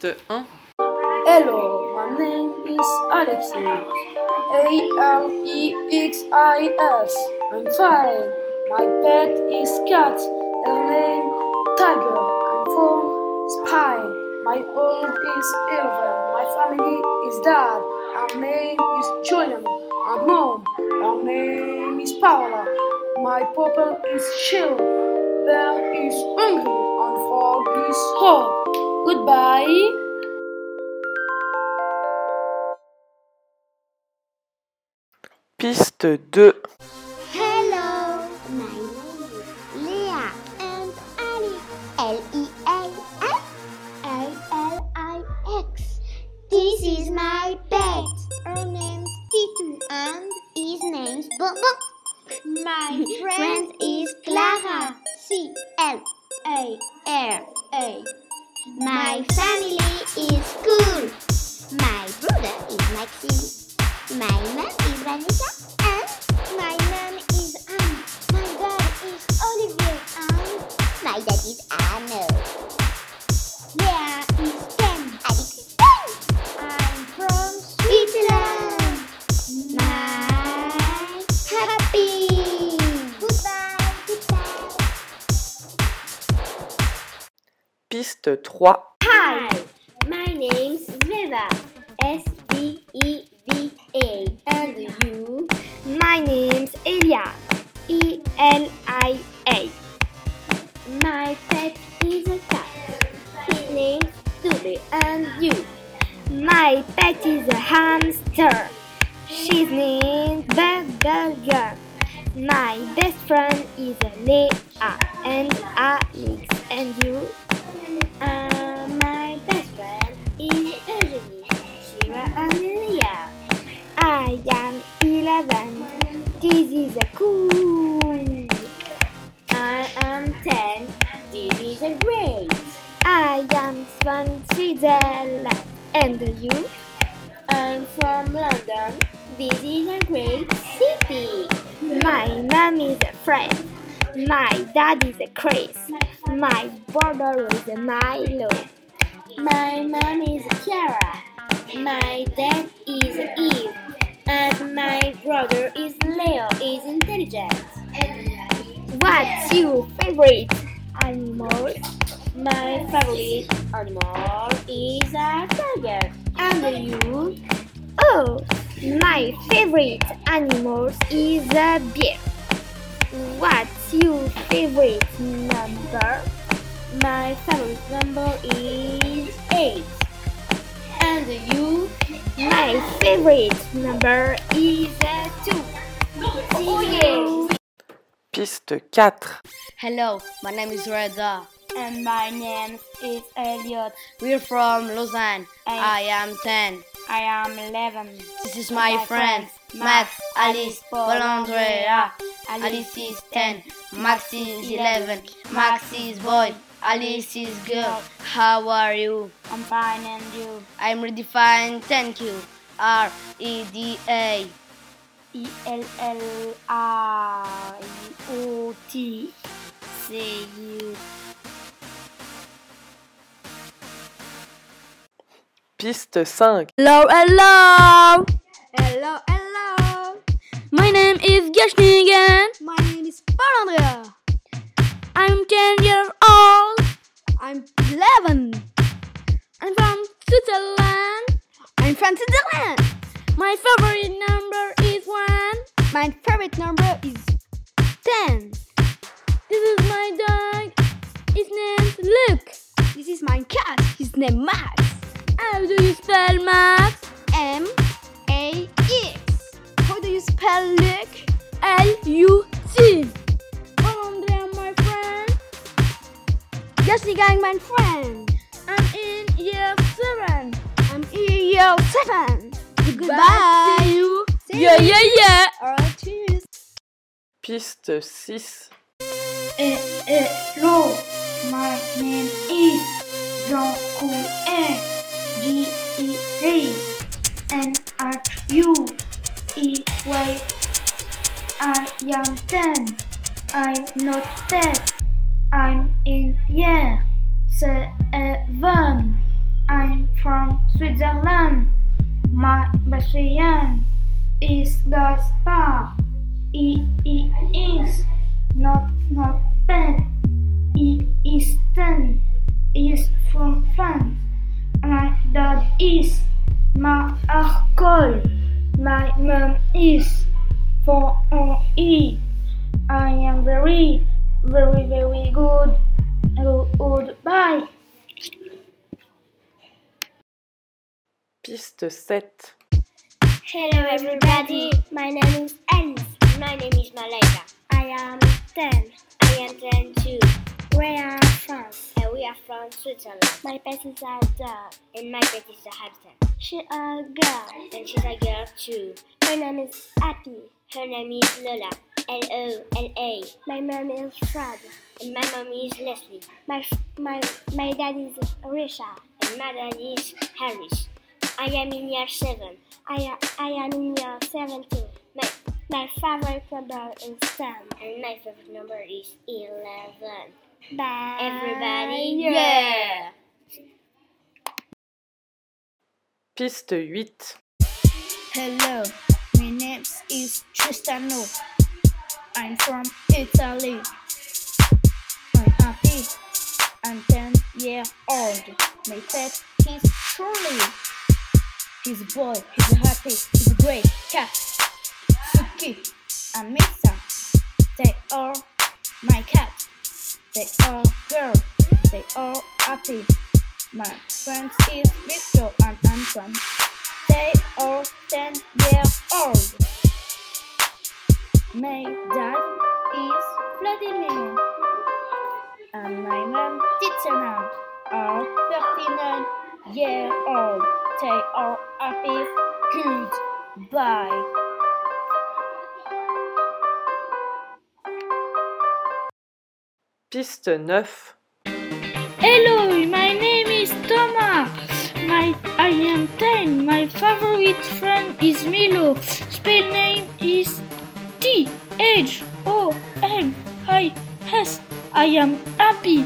Piste 1. Hello, my name is Alexis. A L E X I S. I'm fine. My pet is cat. Her name Tiger. I'm from Spain. My age is 11. My family is dad. Her name is Julian. And mom. Her name is Paula. My pupil is chill. Is hungry. And frog is hot. Goodbye. Piste 2. Hello, my name is Leah and Ali. L E A H A L I X. This is my pet. Her name's Titu and his name's Bobo. My friend is Clara. C L A R A. My family is cool. My brother is Maxime. My mom is Vanessa and my mom is Anne. My dad is Olivier and my dad is Anno. Leah Piste 3. Hi, my name's Veva. S V E. And you? My name's Elia. E L I A. My pet is a cat. His name's Tuli. And you? My pet is a hamster. She's named Burger. My best friend is Leah and Alex. And you? Uh, my best friend is Eugenie, Shira. I am 11. This is a cool. I am 10. This is a great. I am from Switzerland. And you? I'm from London. This is a great city. My mom is a friend. My dad is a Chris. My brother is Milo. My mom is Kiara. My dad is Eve. And my brother is Leo, is intelligent. What's your favorite animal? My favorite animal is a tiger. And you? Oh, my favorite animal is a bear. What's your favorite number? My favorite number is 8. And you? My favorite number is uh, 2. Oh, yes. Piste 4. Hello, my name is Reda. And my name is Elliot. We're from Lausanne. And- I am 10. I am 11. This is my, My friends, friends, Max, Max, Alice, Paul, Paul Andrea. Alice Alice is 10. Max is 11. Max is boy. Alice is girl. How are you? I'm fine and you? I'm really fine, thank you. R E D A. E L L I O T. See you. Piste 5. Hello, hello. Hello, hello. My name is Gashnigan. My name is Paul Andrea. I'm 10 years old. I'm 11. I'm from Switzerland. I'm from Switzerland. My favorite number is 1. My favorite number is 10. This is my dog. His name's Luc. This is my cat. His name Max. How do you spell Max? M A X. How do you spell Luc? L U C. Andrea, my friend. Gashnigan, my friend. I'm in year 7. I'm in year 7. Goodbye. See you. See Yeah, yeah, yeah. Alright, cheers. Piste 6. Eh, eh, Hello, my name is Jean-Coué. My friend is Gaspar. He, he is not not bad. It is ten. Is from France. My dad is Marcol. My mom is for E. I am very, very, very good. Goodbye. Piste 7. Hello everybody, my name is Alice. My name is Malika. I am 10. I am 10 too. We are from? And we are from Switzerland. My pet is a dog. And my pet is a hamster. She's a girl. And she's a girl too. Her name is Happy. Her name is Lola. L-O-L-A. My mom is Fred. And my mom is Leslie. My my my dad is Richard. And my dad is Harris. I am in year seven. I am, I am in year seven too. My, my favorite number is 10. And my favorite number is 11. Bye. Everybody, yeah! Piste 8. Hello, my name is Tristano. I'm from Italy. I'm happy. I'm 10 years old. My pet is Truly. He's a boy, he's a happy, he's a great cat. Suki and Misa. They are my cat. They are girls. They are happy. My friend is Victor and Anton. They are 10 years old. My dad is Vladimir. And my mom, Titiana, are 39 years old. They are happy. Goodbye. Piste 9. Hello, my name is Thomas. My I am 10. My favorite friend is Milo. Spell name is T H O M I S. I am happy.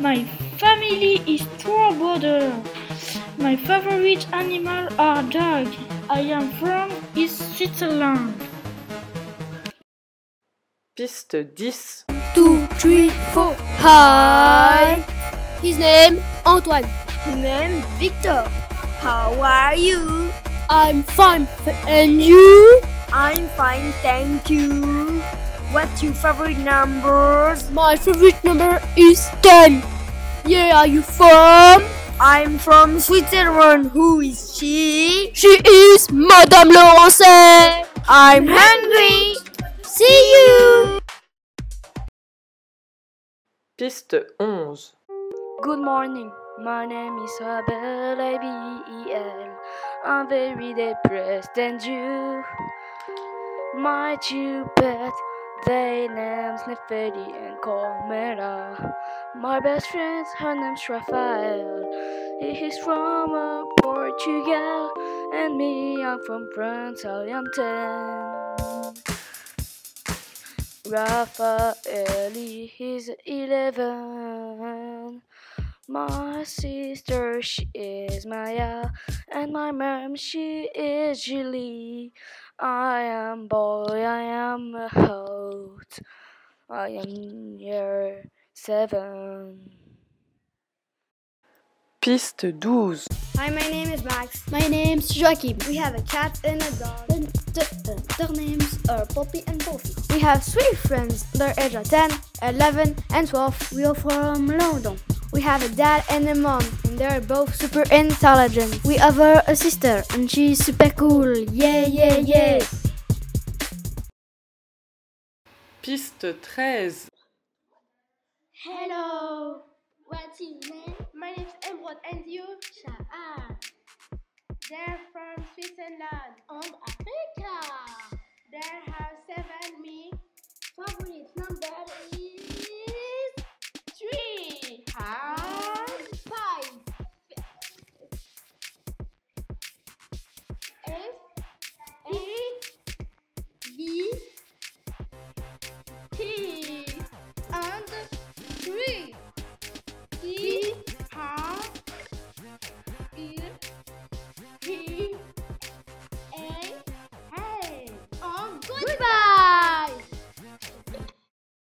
My family is two brother. My favorite animal are dog. I am from East Switzerland. Piste 10. Two, three, four. Hi. His name Antoine. His name Victor. How are you? I'm fine. And you? I'm fine, thank you. What's your favorite numbers? My favorite number is 10. Yeah, are you from? I'm from Switzerland. Who is she? She is Madame Laurence. I'm hungry. See you. Piste 11. Good morning. My name is Abel, A-B-E-L. I'm very depressed and you. My two pets, they names Neferi and Comera. My best friend, her name's Rafael. He is from uh, Portugal, and me, I'm from France. I am 10. Rafael is 11. My sister, she is Maya, and my mom, she is Julie. I am boy, I am a host. I am year seven. Piste 12. Hi, my name is Max. My name's Joachim. We have a cat and a dog. And the, uh, their names are Poppy and Poppy. We have three friends. Their age are 10, 11, and 12. We are from London. We have a dad and a mom, and they're both super intelligent. We have a, a sister, and she's super cool. Yeah, yeah, yeah. Piste 13. Hello. What's your name? My name's Emerald and you? Sha'an. They're from Switzerland. And Africa.